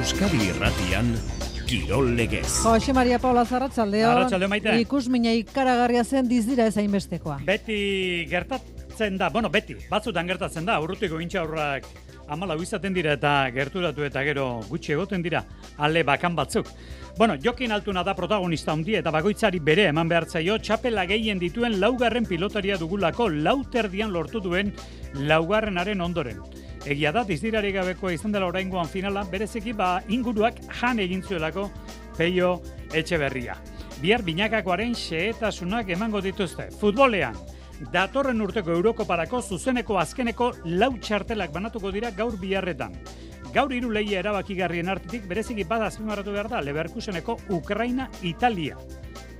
Euskadi Irratian Kirol Legez. Jose Maria Paula Zarratzaldeo. Arratsalde maite. Ikus mina ikaragarria zen dizdira ez hainbestekoa. Beti gertatzen da, bueno, beti, batzutan gertatzen da, urrutiko intxaurrak amala izaten dira eta gerturatu eta gero gutxi egoten dira, ale bakan batzuk. Bueno, Jokin Altuna da protagonista handi eta bakoitzari bere eman behartzaio txapela gehien dituen laugarren pilotaria dugulako lauterdian lortu duen laugarrenaren ondoren. Egia da, dizdirari gabekoa izan dela oraingoan finala, bereziki ba inguruak jan egin zuelako peio etxeberria. Bihar binakakoaren xehetasunak emango dituzte. Futbolean, datorren urteko Eurokoparako zuzeneko azkeneko lau txartelak banatuko dira gaur biharretan. Gaur hiru lehia erabakigarrien artetik bereziki bada azpimarratu behar da Leverkuseneko Ukraina Italia.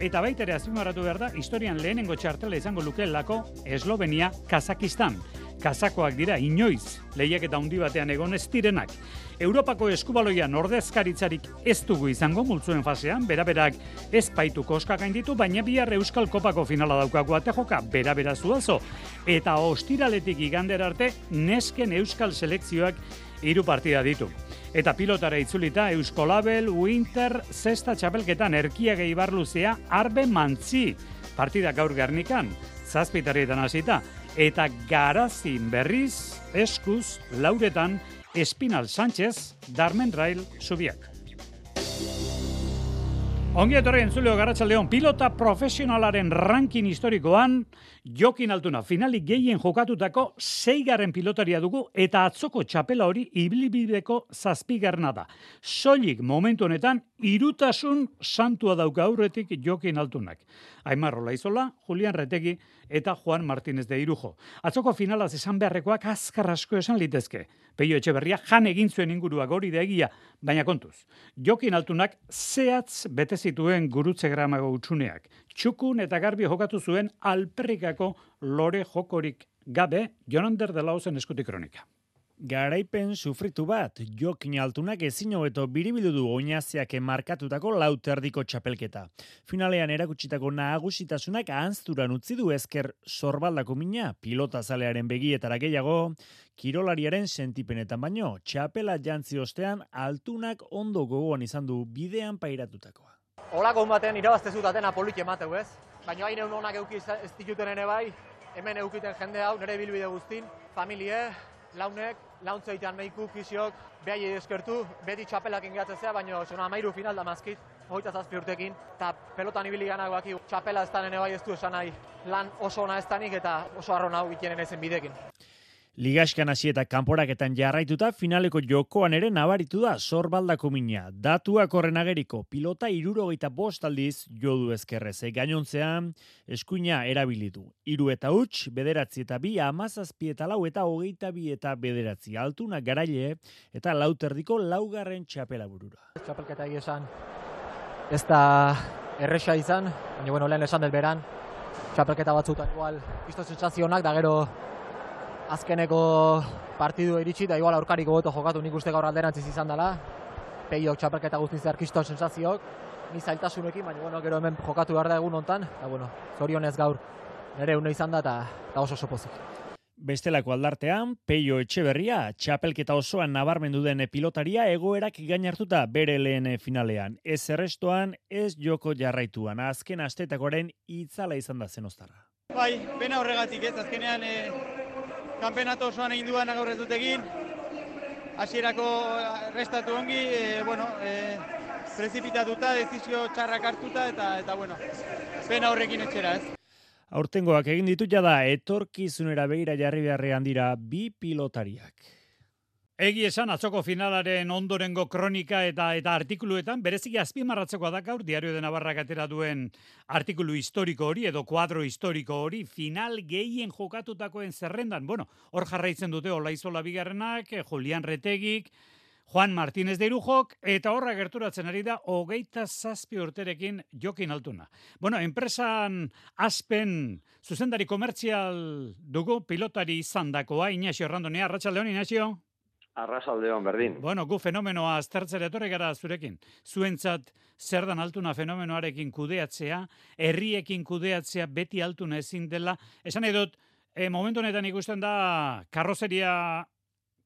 Eta baita ere azpimarratu behar da historian lehenengo txartela izango lukeelako Eslovenia Kazakistan. Kazakoak dira inoiz lehiak eta handi batean egon ez direnak. Europako eskubaloian ordezkaritzarik ez dugu izango multzuen fasean, beraberak ez baitu koska gainditu, baina bihar Euskal Kopako finala daukagu ate joka, berabera zuazo. Eta ostiraletik igander arte, nesken Euskal selekzioak hiru partida ditu. Eta pilotara itzulita Euskolabel, Winter, Zesta txapelketan erkia gehi barluzea, Arbe Mantzi. Partida gaur garnikan, zazpitarietan hasita eta garazin berriz, eskuz, lauretan, Espinal Sánchez, Darmen Rail, Zubiak. Ongi etorri entzuleo garatxaldeon, pilota profesionalaren rankin historikoan, Jokin Altuna finalik gehien jokatutako zeigarren pilotaria dugu eta atzoko txapela hori ibilibideko zazpigarna da. Soilik momentu honetan irutasun santua dauka aurretik Jokin Altunak. Aimar Rolaizola, Julian Retegi eta Juan Martínez de Irujo. Atzoko finalaz esan beharrekoak azkar asko esan litezke. Peio Etxeberria jan egin zuen inguruak hori da egia, baina kontuz. Jokin Altunak zehatz bete zituen gurutze gramago utxuneak. Txukun eta garbi jokatu zuen alperrikako lore jokorik gabe Jonander de Lausen eskutik kronika. Garaipen sufritu bat, jokin altunak ezin hobeto biribilu du oinaziak markatutako lauterdiko txapelketa. Finalean erakutsitako nagusitasunak ahanzturan utzi du ezker sorbaldako mina, pilota zalearen begietara gehiago, kirolariaren sentipenetan baino, txapela jantzi ostean altunak ondo gogoan izan du bidean pairatutakoa. Olako batean irabazte zutatena polit emateu ez, baina hain egun honak euki ez dituten ere bai, hemen eukiten jende hau, nire bilbide guztin, familie, launek, launtza itean meiku, fisiok, behai eskertu, beti txapelak ingatzea, baina zona amairu final da mazkit, hogeita zazpi urtekin, eta pelotan ibili ganak baki, txapela ez ene bai ez du esan nahi, lan oso ona ez eta oso arro hau ikenen ezen bidekin. Ligaskan hasi eta kanporaketan jarraituta finaleko jokoan ere nabaritu da sorbaldako mina. Datuak horren ageriko pilota irurogeita bost aldiz jodu ezkerrez. E, gainontzean eskuina erabilitu. Iru eta huts, bederatzi eta bi, amazazpi eta lau eta hogeita bi eta bederatzi. Altuna garaile eta lauterdiko laugarren txapela burura. Txapelketa esan ez da erresa izan, baina bueno, lehen esan del beran, txapelketa batzutan igual, isto sentsazionak da gero azkeneko partidu iritsi da igual aurkariko boto jokatu nik uste gaur alderantziz izan dela. Peiok txapelketa guztiz zehar kiston sensazioak, ni zailtasunekin, baina bueno, gero hemen jokatu behar da egun hontan, eta bueno, zorionez gaur nire une izan da eta oso oso pozik. Bestelako aldartean, Peio Etxeberria, txapelketa osoan nabarmendu den pilotaria egoerak gain hartuta bere lehen finalean. Ez errestoan, ez joko jarraituan, azken astetakoaren itzala izan da zenoztarra. Bai, pena horregatik ez, azkenean e, kanpenato osoan egin duan gaur ez dut egin. Hasierako restatu ongi, e, bueno, e, prezipitatuta, dezizio txarrak hartuta eta eta bueno, pena horrekin etxera, ez. Aurtengoak egin ditu jada etorkizunera begira jarri beharrean dira bi pilotariak. Egi esan atzoko finalaren ondorengo kronika eta eta artikuluetan bereziki azpimarratzekoa da gaur diario de Navarra atera duen artikulu historiko hori edo kuadro historiko hori final gehien jokatutakoen zerrendan. Bueno, hor jarraitzen dute Olaizola bigarrenak, Julian Retegik, Juan Martínez de Irujok, eta horra gerturatzen ari da, hogeita zazpi urterekin jokin altuna. Bueno, enpresan aspen zuzendari komertzial dugu pilotari izan dakoa, Inaxio Randonea, Arratxaldeon, Inaxio? Arrasaldeon berdin. Bueno, gu fenomenoa aztertzera etorri gara zurekin. Zuentzat zer dan altuna fenomenoarekin kudeatzea, herriekin kudeatzea beti altuna ezin dela. Esan edot, e, momentu honetan ikusten da karrozeria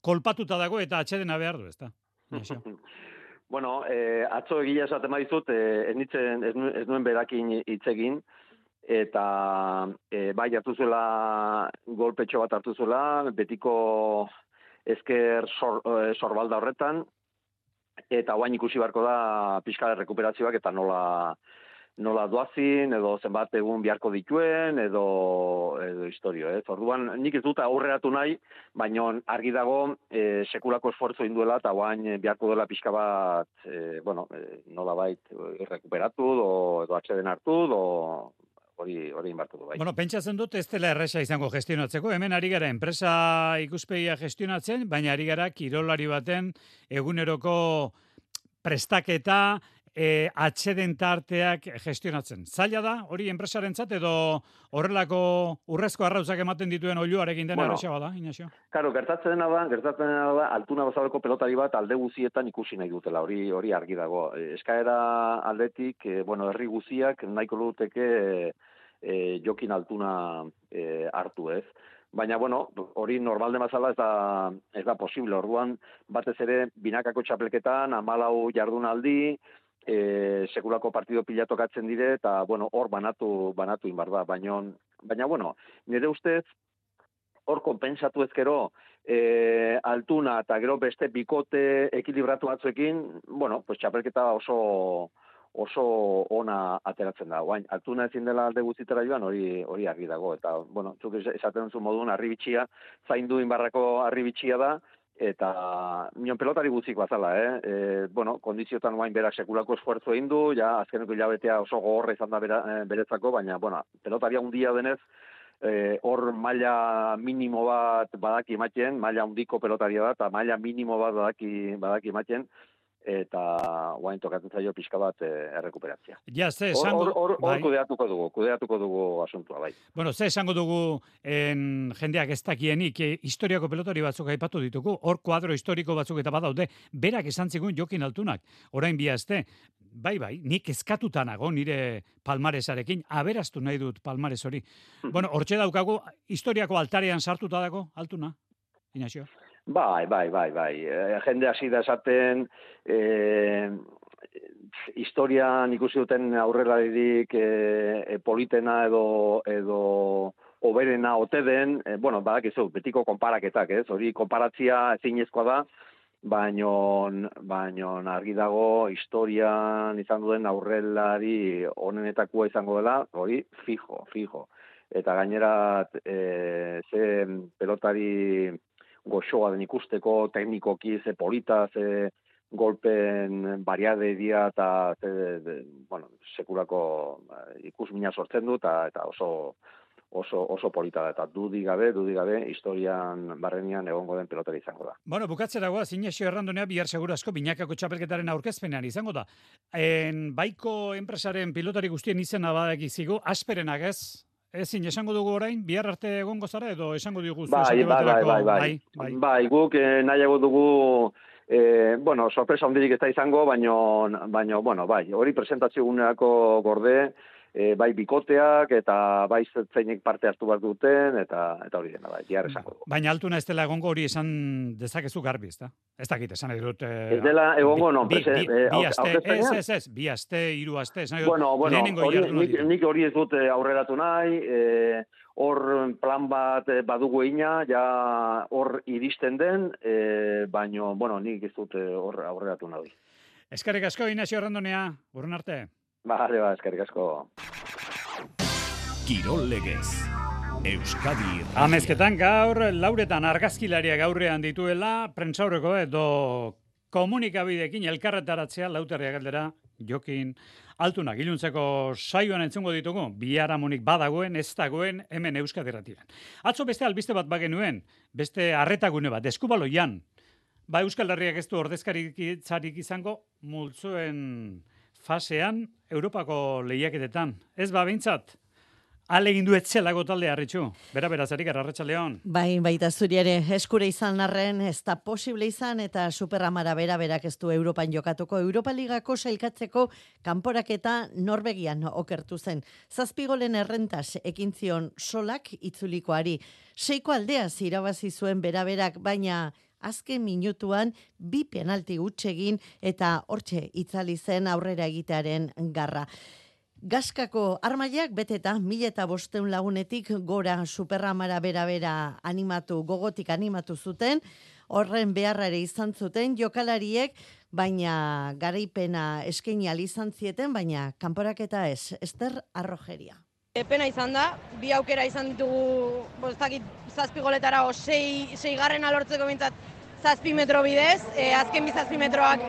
kolpatuta dago eta atxedena behar du, ezta? Bueno, eh, atzo egia esaten badizut, eh, ez, nitzen, ez, nu- ez nuen berakin hitz egin, eta eh, bai hartu zuela golpetxo bat hartu zuela, betiko esker sor, eh, sorbalda horretan, eta guain ikusi beharko da pixka rekuperazioak eta nola nola doazin, edo zenbat egun beharko dituen, edo, edo historio, ez? Orduan, nik ez dut aurreratu nahi, baina argi dago e, sekulako esfortzu induela, eta guain beharko dela pixka bat, e, bueno, e, nola bait, rekuperatu, do, edo atxeden hartu, do, hori hori inbartu du bai. Bueno, pentsatzen dut ez dela erresa izango gestionatzeko. Hemen ari gara enpresa ikuspegia gestionatzen, baina ari gara kirolari baten eguneroko prestaketa, e, atxeden tarteak gestionatzen. Zaila da, hori enpresarentzat edo horrelako urrezko arrauzak ematen dituen oiluarekin dena Bueno. erresagoa da, Inaxio? Karo, gertatzen dena da, gertatzen dena da, altuna bazaleko pelotari bat alde guzietan ikusi nahi dutela, hori hori argi dago. E, Eskaera aldetik, e, bueno, herri guziak nahiko luteke e, jokin altuna e, hartu ez. Baina, bueno, hori normalde mazala ez da, ez da posible. Orduan, batez ere, binakako txapelketan, amalau jardunaldi, e, sekulako partido pila tokatzen dire, eta, bueno, hor banatu, banatu inbar da. Baina, baina, bueno, nire ustez, hor konpensatu ezkero e, altuna eta gero beste bikote ekilibratu batzuekin, bueno, pues txapelketa oso oso ona ateratzen da. Guain, altuna ezin dela alde guztitera joan, hori hori argi dago. Eta, bueno, es- esaten zu modun, arribitxia, zaindu inbarrako arribitxia da, eta mion pelotari guztik bazala, eh? E, bueno, kondiziotan guain berak sekulako esfuerzo egin du, ja azkeneko hilabetea oso gogorra izan da bera, eh, beretzako, baina, bueno, pelotaria handia denez, eh, hor maila minimo bat badaki ematen, maila handiko pelotaria da, eta maila minimo bat badaki, badaki ematen, eta guain tokatzen zaio pixka bat eh, errekuperatzea. Ja, ze esango... hor, hor, hor bai. kudeatuko dugu, kudeatuko dugu asuntua, bai. Bueno, ze esango dugu en, jendeak ez dakienik, e, historiako pelotari batzuk aipatu ditugu, hor kuadro historiko batzuk eta badaude, berak esan zigun jokin altunak, orain bi aste, bai, bai, nik eskatuta nago nire palmaresarekin, aberastu nahi dut palmares hori. bueno, hortxe daukagu, historiako altarean sartuta dago, altuna, Inaxio. Bai, bai, bai, bai. E, jende hasi da esaten, e, historian ikusi duten aurrelaririk e, e, politena edo edo oberena ote den, e, bueno, badakizu, betiko konparaketak, ez? Hori konparatzia ezinezkoa da, baino baino argi dago historian izan duen aurrelari onenetakoa izango dela, hori fijo, fijo. Eta gainera e, ze pelotari goxoa den ikusteko, teknikoki, ze polita, ze golpen bariade dia eta ze, bueno, sekulako eh, ikusmina sortzen du eta eta oso oso oso polita da eta dudi gabe, dudi gabe historian barrenian egongo den pelotari izango da. Bueno, bukatzeragoa, Inesio Errandonea bihar segurazko binakako txapelketaren aurkezpenean izango da. En, baiko enpresaren pilotari guztien izena badakizigu, asperenak ez? Ezin, esango dugu orain, bihar arte egongo zara edo esango dugu Bai, bai, bai, bai, bai. bai, bai. Bai, guk eh, nahiago dugu eh, bueno, sorpresa handirik ez da izango, baino, baino, bueno, bai, hori presentazio egunerako gorde, eh, bai bikoteak eta bai zeinek parte hartu behar duten, eta eta hori dena, bai, bihar esango. Baina altuna ez dela egongo hori esan dezakezu garbi, ezta? Ez dakit, esan nahi dut. eh, Ez dela egongo, bi- non, bi, bi, eh, bi aurke- aste, ez, ez, ez, bi aste, hiru aste, esan nahi dut, Bueno, bueno, hori, nik, nik hori ez dut eh, aurreratu nahi, eh, hor plan bat eh, badugu egina, ja hor iristen den, eh, baino, bueno, nik ez dut eh, hor aurreratu nahi. Eskerrik asko, Inesio Errandonea, urren arte. Bale, ba, eskerrik asko. Kirol legez. Euskadi Irratia. Amezketan gaur, lauretan argazkilaria gaurrean dituela, prentsaurreko edo komunikabidekin elkarretaratzea lauterria galdera, jokin, altunak iluntzeko saioan entzungo ditugu, biharamunik badagoen, ez dagoen, hemen Euskadi Irratian. Atzo beste albiste bat bagenuen, beste arretagune bat, eskubaloian, ba Euskal Herriak ez du ordezkaritzarik izango, multzoen fasean, Europako lehiaketetan. Ez ba, behintzat, Ale egin du etxelago talde harritxu. Bera, bera, zerik arratxaleon. Bai, baita zuri ere eskure izan arren ez da posible izan eta superamara bera berak ez du Europan jokatuko. Europa Ligako sailkatzeko kanporaketa Norvegian okertu zen. Zazpigolen errentas ekin zion solak itzulikoari. Seiko aldeaz irabazi zuen bera berak, baina azken minutuan bi penalti egin eta hortxe itzali zen aurrera egitearen garra. Gaskako armaiak beteta mila eta bosteun lagunetik gora superramara bera-bera animatu, gogotik animatu zuten, horren beharra ere izan zuten jokalariek, baina garaipena eskaini izan zieten, baina kanporaketa ez, Ester Arrojeria. Epena izan da, bi aukera izan ditugu, bostakit, zazpi goletara, o sei, sei garren alortzeko bintzat, zazpi metro bidez, e, azken bi zazpi metroak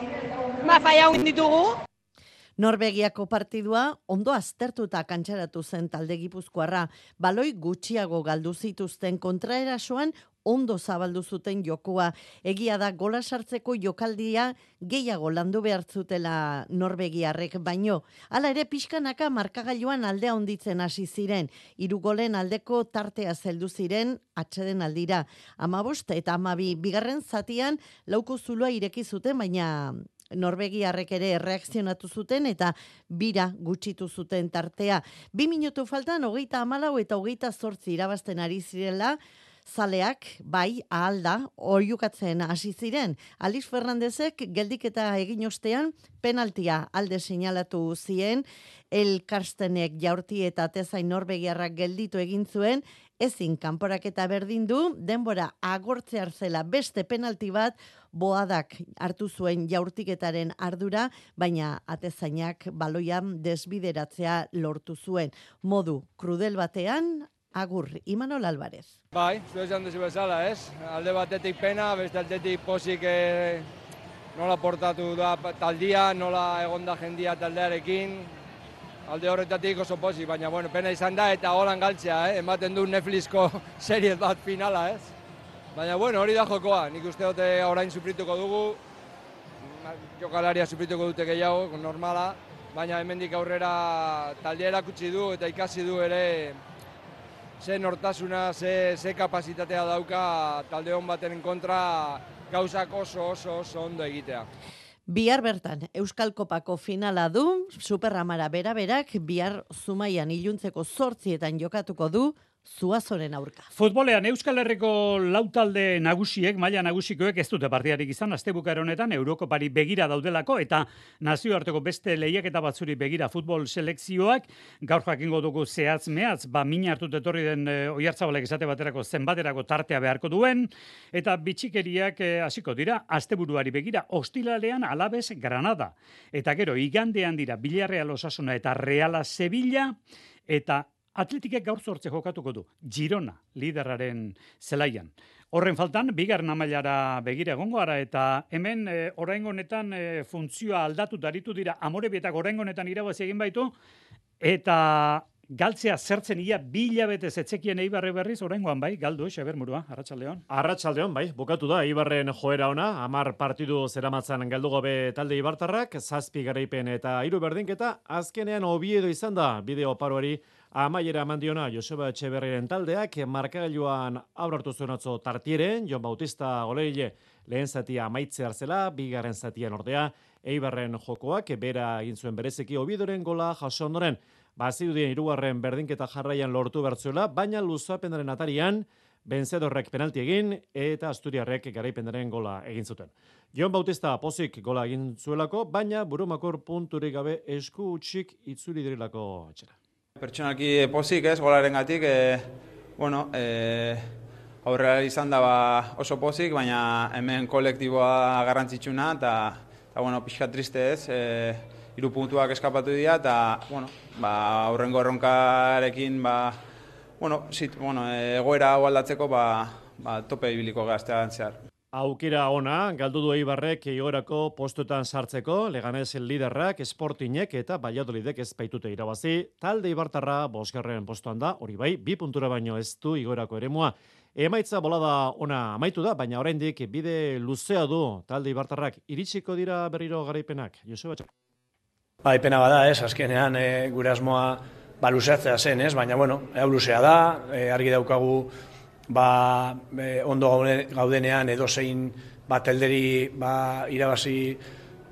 ma faia ditugu, Norvegiako partidua ondo aztertuta kantxaratu zen talde gipuzkoarra, baloi gutxiago galdu zituzten kontraerasoan ondo zabaldu zuten jokua. Egia da gola sartzeko jokaldia gehiago landu behartzutela Norvegiarrek baino. Hala ere pixkanaka markagailuan aldea onditzen hasi ziren. Hiru golen aldeko tartea zeldu ziren atxeden aldira. Amabost eta amabi bigarren zatian lauko zuloa ireki zuten baina Norvegiarrek ere erreakzionatu zuten eta bira gutxitu zuten tartea. Bi minutu faltan hogeita amalau eta hogeita zortzi irabazten ari zirela, zaleak, bai, ahalda, oiukatzen hasi ziren. Aliz Fernandezek geldik eta egin ostean penaltia alde seinalatu zien, el Karstenek jaurti eta tezain Norvegiarrak gelditu egin zuen, ezin kanporaketa berdin du, denbora agortze zela beste penalti bat, boadak hartu zuen jaurtiketaren ardura, baina atezainak baloian desbideratzea lortu zuen. Modu krudel batean, agur, Imanol Alvarez. Bai, zu esan duzu bezala, ez? Alde batetik pena, beste aldetik posik eh, nola portatu da taldia, nola egonda jendia taldearekin, alde horretatik oso posi, baina bueno, pena izan da eta holan galtzea, eh? ematen du Netflixko serie bat finala, ez? Baina bueno, hori da jokoa, nik uste dute orain suprituko dugu, jokalaria suprituko dute gehiago, normala, baina hemendik aurrera taldea erakutsi du eta ikasi du ere ze nortasuna, ze, ze kapasitatea dauka talde hon baten kontra gauzak oso oso oso ondo egitea. Bihar bertan, Euskal Kopako finala du, Superramara bera-berak, bihar Zumaian iluntzeko sortzietan jokatuko du, Zuazoren aurka. Futbolean Euskal Herriko lautalde nagusiek, maila nagusikoek ez dute partidarik izan, astebukar honetan Eurokopari begira daudelako eta nazioarteko beste lehiak eta batzuri begira futbol selekzioak, gaur jakingo dugu zehatz mehatz, ba min hartut etorri den e, oiartzabalek esate baterako zenbaterako tartea beharko duen, eta bitxikeriak e, hasiko dira, asteburuari begira, ostilalean alabez Granada. Eta gero, igandean dira, Bilarreal Osasuna eta Reala Sevilla, eta Atletikek gaur zortze jokatuko du. Girona, lideraren zelaian. Horren faltan, bigarren amailara begira egongo ara, eta hemen e, oraingo honetan e, funtzioa aldatu daritu dira, amore bietak oraingo honetan irabazi egin baitu, eta galtzea zertzen ia bila bete zetzekien eibarre berriz, oraingoan bai, galdu, xeber murua, arratsaldeon. Arratsaldeon bai, bukatu da, eibarren joera ona, amar partidu zeramatzan galdu gobe talde ibartarrak, zazpi garaipen eta hiru berdinketa, azkenean obiedo izan da, bideo paroari, Amaiera mandiona Joseba Etxeberriren taldeak markagailuan aurrartu zuen atzo tartieren, Jon Bautista goleile lehen zatia amaitze hartzela, bigarren zatian ordea, eibarren jokoak, bera egin zuen berezeki obidoren gola jaso ondoren, bazidudien irugarren berdinketa jarraian lortu bertzuela, baina luzapenaren atarian, benzedorrek penalti egin, eta Asturiarrek garaipendaren gola egin zuten. Jon Bautista pozik gola egin zuelako, baina burumakor punturik gabe esku utxik itzuri dirilako etxera. Pertsonaki pozik ez, golaren gatik, e, bueno, e, aurrera izan da ba oso pozik, baina hemen kolektiboa garrantzitsuna, eta, eta bueno, pixka triste ez, e, iru puntuak eskapatu dira, eta, bueno, ba, aurrengo erronkarekin, ba, bueno, zit, bueno, egoera hau aldatzeko, ba, ba, tope ibiliko gaztean zehar. Aukera ona, galdu du Eibarrek igorako postuetan sartzeko, leganez liderrak, esportinek eta baiadolidek ez baitute irabazi. Talde Ibartarra, bosgarren postuan da, hori bai, bi puntura baino ez du igorako eremua. Emaitza bolada ona amaitu da, baina oraindik bide luzea du talde Ibartarrak. Iritsiko dira berriro garaipenak. Joseba. Bai, pena bada, ez, azkenean e, gure asmoa ba, luzeatzea zen, ez, baina, bueno, hau luzea da, e, argi daukagu ba, e, ondo gaudenean edo zein bat elderi ba, irabazi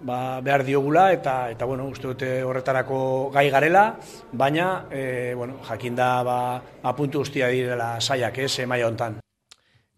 ba, behar diogula eta eta bueno, uste dute horretarako gai garela, baina e, bueno, jakinda ba, apuntu guztia direla saiak, ez, emaia hontan.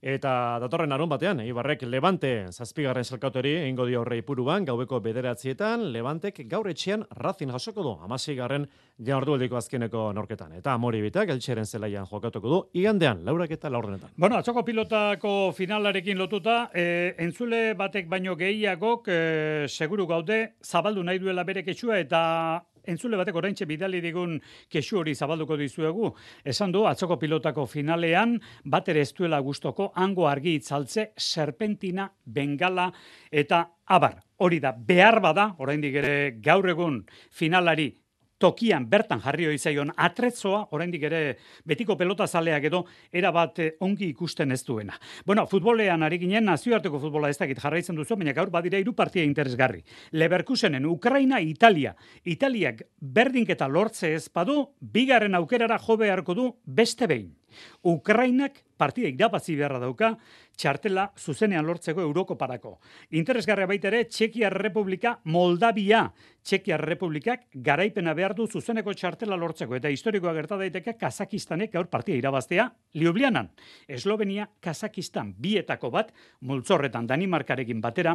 Eta datorren arun batean, Ibarrek Levante zazpigarren salkatori egingo dio horre ipuruan, gaubeko bederatzietan, Levantek gaur etxean razin jasoko du, amazigarren jardua azkeneko norketan. Eta amori bitak, eltseren zelaian jokatuko du, igandean, laurak eta laurrenetan. Bueno, atzoko pilotako finalarekin lotuta, e, entzule batek baino gehiagok, e, seguru gaude, zabaldu nahi duela bere ketsua eta entzule batek oraintxe bidali digun kesu hori zabalduko dizuegu. Esan du, atzoko pilotako finalean, bat ere ez duela gustoko hango argi itzaltze, serpentina, bengala eta abar. Hori da, behar bada, oraindik ere gaur egun finalari tokian bertan jarri hori zaion atretzoa, oraindik ere betiko pelota zaleak edo era bat eh, ongi ikusten ez duena. Bueno, futbolean ari ginen nazioarteko futbola ez dakit jarraitzen duzu, baina gaur badira hiru partia interesgarri. Leverkusenen Ukraina, Italia. Italiak berdinketa lortze ez badu, bigarren aukerara jo beharko du beste behin. Ukrainak partida irabazi beharra dauka, txartela zuzenean lortzeko Eurokoparako. Interesgarria baita ere, Txekia Republika, Moldavia, Txekia Republikak garaipena behar du zuzeneko txartela lortzeko. Eta historikoa gerta daiteke Kazakistanek gaur partida irabaztea Ljubljanan. Eslovenia, Kazakistan, bietako bat, multzorretan Danimarkarekin batera,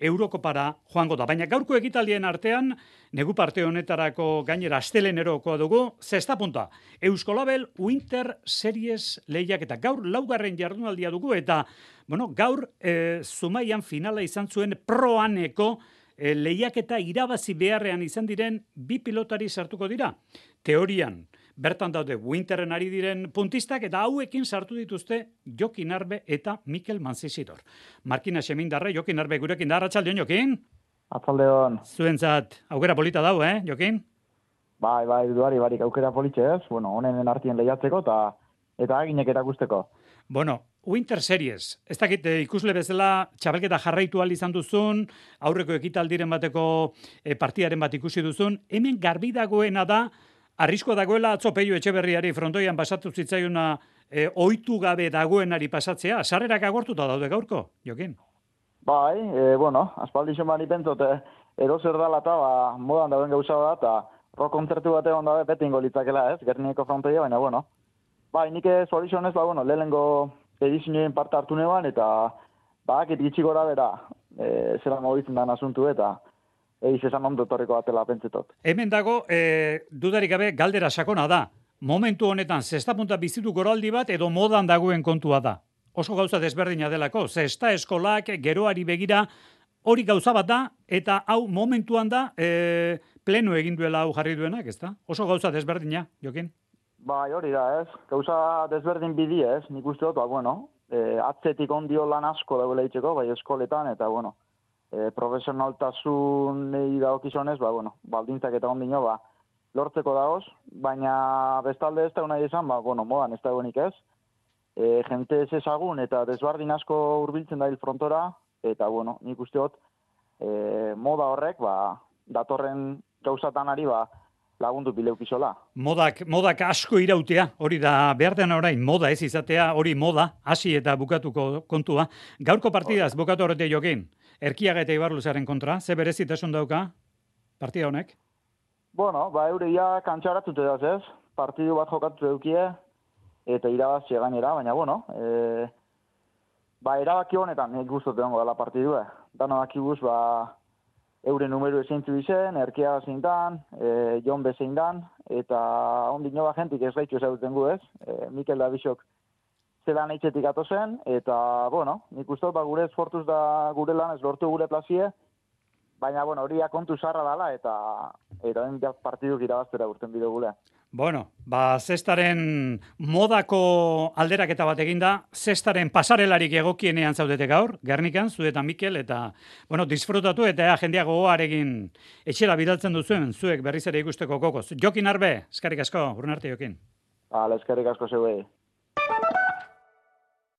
Eurokopara joango da. Baina gaurko ekitaldien artean, negu parte honetarako gainera astelenerokoa dugu, zesta punta. Euskolabel Winter Series lehiak eta gaur laugarren jardunaldia dugu eta bueno, gaur e, zumaian finala izan zuen proaneko e, lehiaketa irabazi beharrean izan diren bi pilotari sartuko dira. Teorian, bertan daude Winterren ari diren puntistak eta hauekin sartu dituzte Jokin Arbe eta Mikel Manzisidor. Markina Semindarre, Jokin Arbe gurekin da, Arratxaldeon, Jokin? Atzaldeon. Zuentzat, aukera polita dau, eh, Jokin? Bai, bai, duari, barik aukera politxe ez, bueno, honen artien lehiatzeko eta eta aginek erakusteko. Bueno, Winter Series, ez dakit eh, ikusle bezala txabelketa jarraitu al izan duzun, aurreko ekitaldiren bateko e, partiaren bat ikusi duzun, hemen garbi dagoena da, arrisko dagoela atzopeio etxeberriari frontoian pasatu zitzaiuna e, oitu gabe dagoenari pasatzea, sarrerak agortuta daude gaurko, jokin? Bai, e, bueno, aspaldi xomari pentsote, ero zer dala eta ba, modan dagoen gauza da, eta rock kontzertu bate onda beti ingo litzakela, ez, gernieko frontoia, baina, bueno, Bai, nik ez horizonez, ba, bueno, lehenengo edizioen parte hartu neban, eta ba, gitxi gora bera, e, zera mobitzen dan asuntu eta eiz esan ondo torriko batela pentsetot. Hemen dago, e, dudarik gabe, galdera sakona da. Momentu honetan, zesta punta bizitu goraldi bat edo modan dagoen kontua da. Oso gauza desberdina delako, zesta eskolak geroari begira hori gauza bat da, eta hau momentuan da, e, pleno egin duela hau jarri duenak, ez da? Oso gauza desberdina, jokin? Bai, hori da, ez. Gauza desberdin bidi, ez. Nik uste dut, ba, bueno, e, atzetik ondio lan asko dago lehitzeko, bai, eskoletan, eta, bueno, e, profesionaltasun nahi daokizonez, ba, bueno, baldintzak eta ondino, ba, lortzeko dagoz, baina bestalde ez da nahi esan, ba, bueno, modan ez da ez. E, jente ez ezagun eta desbardin asko hurbiltzen da frontora, eta, bueno, nik uste dut, e, moda horrek, ba, datorren gauzatan ari, ba, lagundu bileukizola. Modak, modak asko irautea, hori da behar dena orain, moda ez izatea, hori moda, hasi eta bukatuko kontua. Gaurko partidaz, oh. bukatu horrete jokin, erkiaga eta ibarluzaren kontra, ze berezitasun dauka, partida honek? Bueno, ba, euria kantxaratute da ez, partidu bat jokatu edukie, eta irabaz gainera, baina, bueno, e, ba, erabaki honetan, nik guztote dongo dela partidua. Dano dakibuz, ba, eure numeru ezeintzu izen, erkea zeintan, e, Jon bezein dan, eta ondino nioa jentik ez gaitxu ezagutzen gu ez, e, Mikel Dabixok zelan eitzetik zen, eta, bueno, nik uste ba, gure esfortuz da gure lan ez lortu gure plazie, baina, bueno, hori kontu zarra dala, eta eta partiduk irabaztera urten bide gure. Bueno, ba, zestaren modako alderaketa bat eginda, zestaren pasarelarik egokienean zaudete gaur, Gernikan, zu eta Mikel, eta, bueno, disfrutatu eta ea jendeak gogoarekin etxera bidaltzen duzuen, zuek berriz ere ikusteko kokoz. Jokin arbe, eskarik asko, urun arte jokin. Hala, eskarik asko zeuei.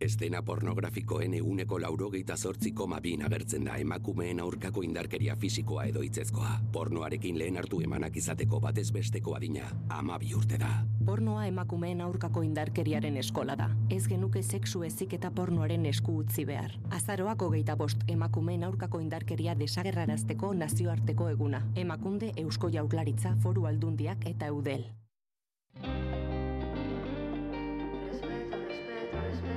Estena pornografikoen euneko laurogeita zortzi koma agertzen da emakumeen aurkako indarkeria fisikoa edo itzezkoa. Pornoarekin lehen hartu emanak izateko batez besteko adina, ama bi urte da. Pornoa emakumeen aurkako indarkeriaren eskola da. Ez genuke sexu ezik eta pornoaren esku utzi behar. Azaroak hogeita bost emakumeen aurkako indarkeria desagerrarazteko nazioarteko eguna. Emakunde Eusko Jaurlaritza Foru Aldundiak eta Eudel.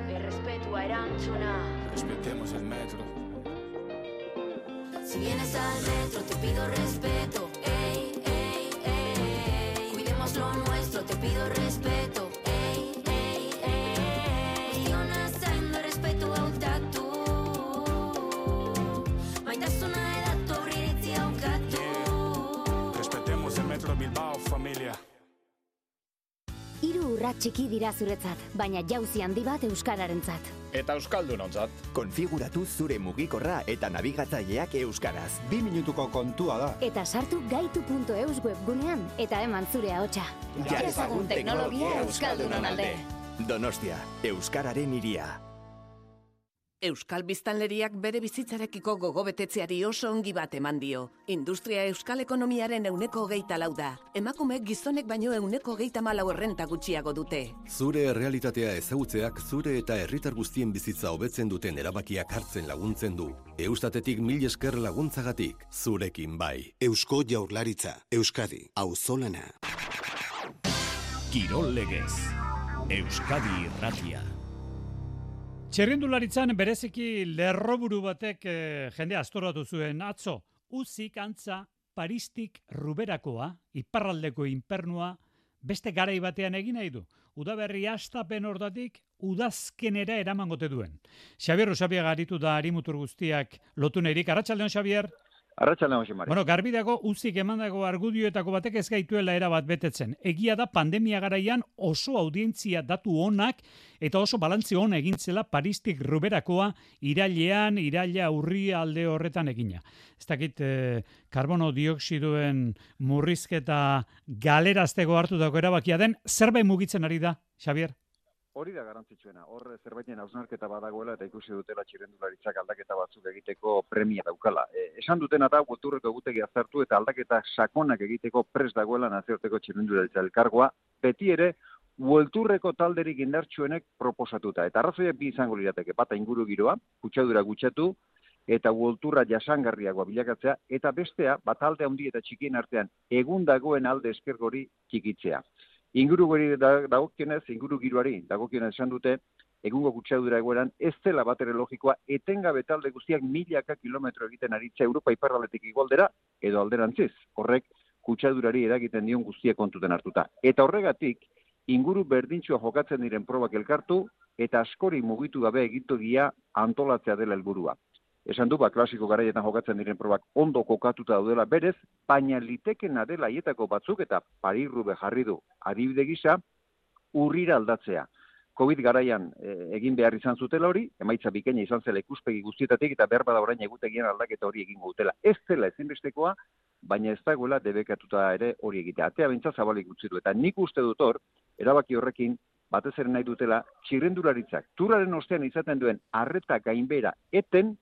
Errespetua erantzuna. Respetemos el metro. Si vienes al metro te pido respeto. Ey, ey, ey. Cuidemos lo nuestro, te pido respeto. Txiki dira zuretzat, baina jauzi handi bat euskararentzat. Eta euskaldunontzat. Konfiguratu zure mugikorra eta nabigatzaileak euskaraz. Bi minutuko kontua da. Eta sartu gaitu.eus webgunean eta eman zure ahotsa. Ja ezagun teknologia euskaldunon alde. Donostia, euskararen iria. Euskal Biztanleriak bere bizitzarekiko gogobetetzeari oso ongi bat eman dio. Industria euskal ekonomiaren euneko geita lau da. Emakume gizonek baino euneko geita malau errenta gutxiago dute. Zure errealitatea ezagutzeak zure eta herritar guztien bizitza hobetzen duten erabakiak hartzen laguntzen du. Eustatetik mil esker laguntzagatik, zurekin bai. Eusko Jaurlaritza, Euskadi, auzolana. Kirol legez. Euskadi irratia. Txerrindularitzan bereziki lerroburu batek eh, jende astoratu zuen atzo. Uzik antza Paristik ruberakoa, iparraldeko inpernua, beste garai batean egin nahi du. Udaberri astapen ordatik udazkenera eramangote duen. Xabier Rosabiaga garitu da harimutur guztiak lotunerik. Arratxaldeon, Xabier? Arratxaldeon, Jose Mari. Bueno, garbidago uzik emandago argudioetako batek ez gaituela erabat betetzen. Egia da pandemia garaian oso audientzia datu onak eta oso balantzi ona egintzela Paristik ruberakoa irailean, iraila urri alde horretan egina. Ez dakit, eh, karbono dioksidoen murrizketa galeraztego hartu dago erabakia den, zerbait mugitzen ari da, Xavier? Hori da garrantzitsuena. Hor zerbaiten hausnarketa badagoela eta ikusi dutela txirendularitzak aldaketa batzuk egiteko premia daukala. E, esan dutena da guturreko egutegi azartu eta aldaketa sakonak egiteko pres dagoela nazioarteko txirendularitza elkargoa, beti ere Uelturreko talderik indartsuenek proposatuta. Eta arrazoiak bi izango lirateke, bata inguru giroa, kutsadura gutxatu, eta uolturra jasangarriagoa bilakatzea, eta bestea, bat alde handi eta txikien artean, egun dagoen alde eskergori txikitzea. Inguru gori dagokionez, inguru giroari dagokionez esan dute, egungo kutsadura egoeran, ez dela bat ere logikoa, etengabe talde guztiak milaka kilometro egiten aritza Europa iparraletik igualdera, edo alderantziz. Horrek, kutsadurari eragiten dion guztia kontuten hartuta. Eta horregatik, inguru berdintxua jokatzen diren probak elkartu, eta askori mugitu gabe egitogia antolatzea dela helburua. Esan du, ba, klasiko garaietan jokatzen diren probak ondo kokatuta daudela berez, baina litekena dela hietako batzuk eta parirrube jarri du adibide gisa, urrira aldatzea. Covid garaian e, egin behar izan zutela hori, emaitza bikaina izan zela ikuspegi guztietatik eta behar bada orain egutegian aldaketa hori egin dutela. Ez zela ezinbestekoa, baina ez dagoela debekatuta ere hori egitea. Atea bintza zabalik utzi du. Eta nik uste dut hor, erabaki horrekin, batez ere nahi dutela, txirrendularitzak, turaren ostean izaten duen arreta gainbera eten,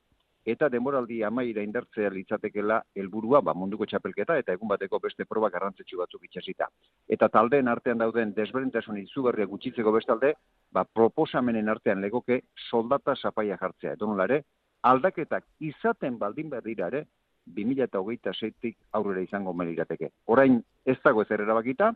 eta demoraldi amaira indartzea litzatekela helburua ba, munduko txapelketa eta egun bateko beste proba garrantzitsu batzuk itxasita. Eta taldeen artean dauden desberdintasun izugarriak gutxitzeko bestalde, ba, proposamenen artean legoke soldata sapaia jartzea. Edo nolare, aldaketak izaten baldin behar dira ere, 2026tik aurrera izango melirateke. Orain ez dago ez erabakita,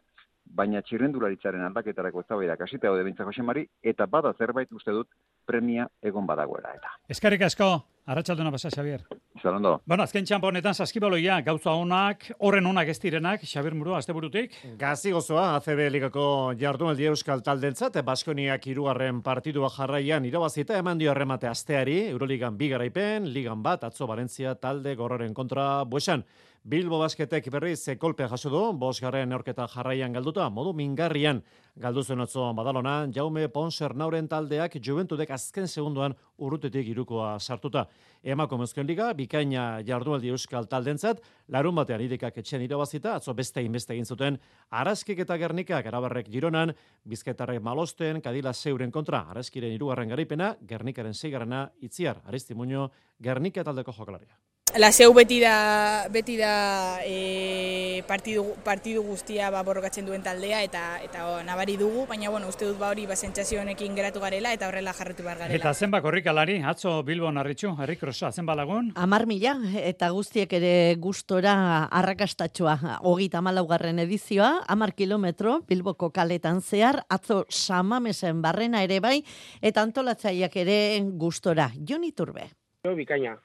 baina txirrendularitzaren aldaketarako eztabaidak hasita daude bintza Jose Mari eta bada zerbait uste dut premia egon badagoela eta. Eskerrik asko, arratsalduna pasa Xavier. Zalondo. Bueno, azken txampo honetan saskibaloia gauza onak, horren onak ez direnak, Xavier Muru asteburutik. Gazi gozoa ACB ligako jardunaldi euskal taldentzat Baskoniak hirugarren partidua jarraian irabazita eman dio erremate asteari, Euroligan bi garaipen, ligan bat atzo Valentzia talde gorroren kontra buesan. Bilbo basketek berriz ze kolpe jaso du, bosgarren neorketa jarraian galduta, modu mingarrian galdu zen otzo badalona, Jaume Ponser nauren taldeak Juventudek azken segunduan urrutetik irukoa sartuta. Emako mezken liga, bikaina jardualdi euskal taldentzat, larun batean idekak etxen irabazita, atzo beste inbeste egin zuten, araskik eta gernikak arabarrek gironan, bizketarrek malosten, kadila zeuren kontra, araskiren irugarren garaipena, gernikaren zeigarrena, itziar, aristimuño, gernika taldeko jokalaria. Laseu beti da, beti da e, partidu, partidu guztia ba, borrokatzen duen taldea eta eta o, nabari dugu, baina bueno, uste dut ba hori ba sentsazio honekin geratu garela eta horrela jarratu behar garela. Eta zenba korrikalari, atzo Bilbon harritxu, herrikrosa, zenba lagun? Amar mila, eta guztiek ere gustora arrakastatxoa. Hogeita malaugarren edizioa, amar kilometro, Bilboko kaletan zehar, atzo samamesen barrena ere bai, eta antolatzaileak ere gustora. Joni Turbe. Jo, bikaina.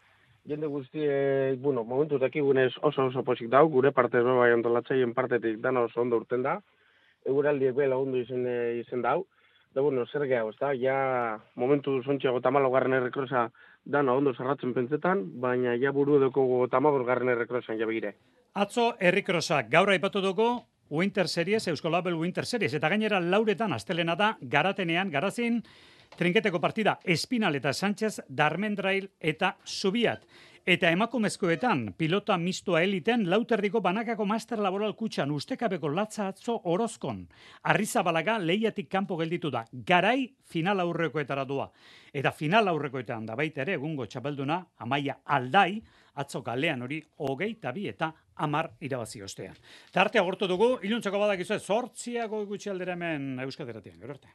Jende guztiek, bueno, momentu dakigunez oso oso posik dau, gure parte be bai antolatzaien partetik dana oso ondo urten da. Eguraldiek be lagundu izen izen dau. Da bueno, zer gehiago, ezta? Ja momentu zontxeago tamalogarren errekrosa dana ondo zarratzen pentsetan, baina ja buru dekogu tamaborgarren errekrosan ja begire. Atzo herrikrosak gaur aipatu dugu Winter Series, Euskolabel Winter Series, eta gainera lauretan astelena da, garatenean, garazin, trinketeko partida, Espinal eta Sánchez, Darmendrail eta Zubiat. Eta emakumezkoetan, pilota mistoa eliten, lauterriko banakako master laboral kutxan, ustekabeko latza atzo orozkon. Arrizabalaga lehiatik kanpo gelditu da. Garai final aurrekoetara doa. Eta final aurrekoetan da baita ere, egungo txapelduna, amaia aldai, atzo galean hori hogei tabi eta amar irabazi ostean. Tarte agortu dugu, iluntzeko badakizu, zortziago gutxi aldera hemen Euskaderatean, gero arte.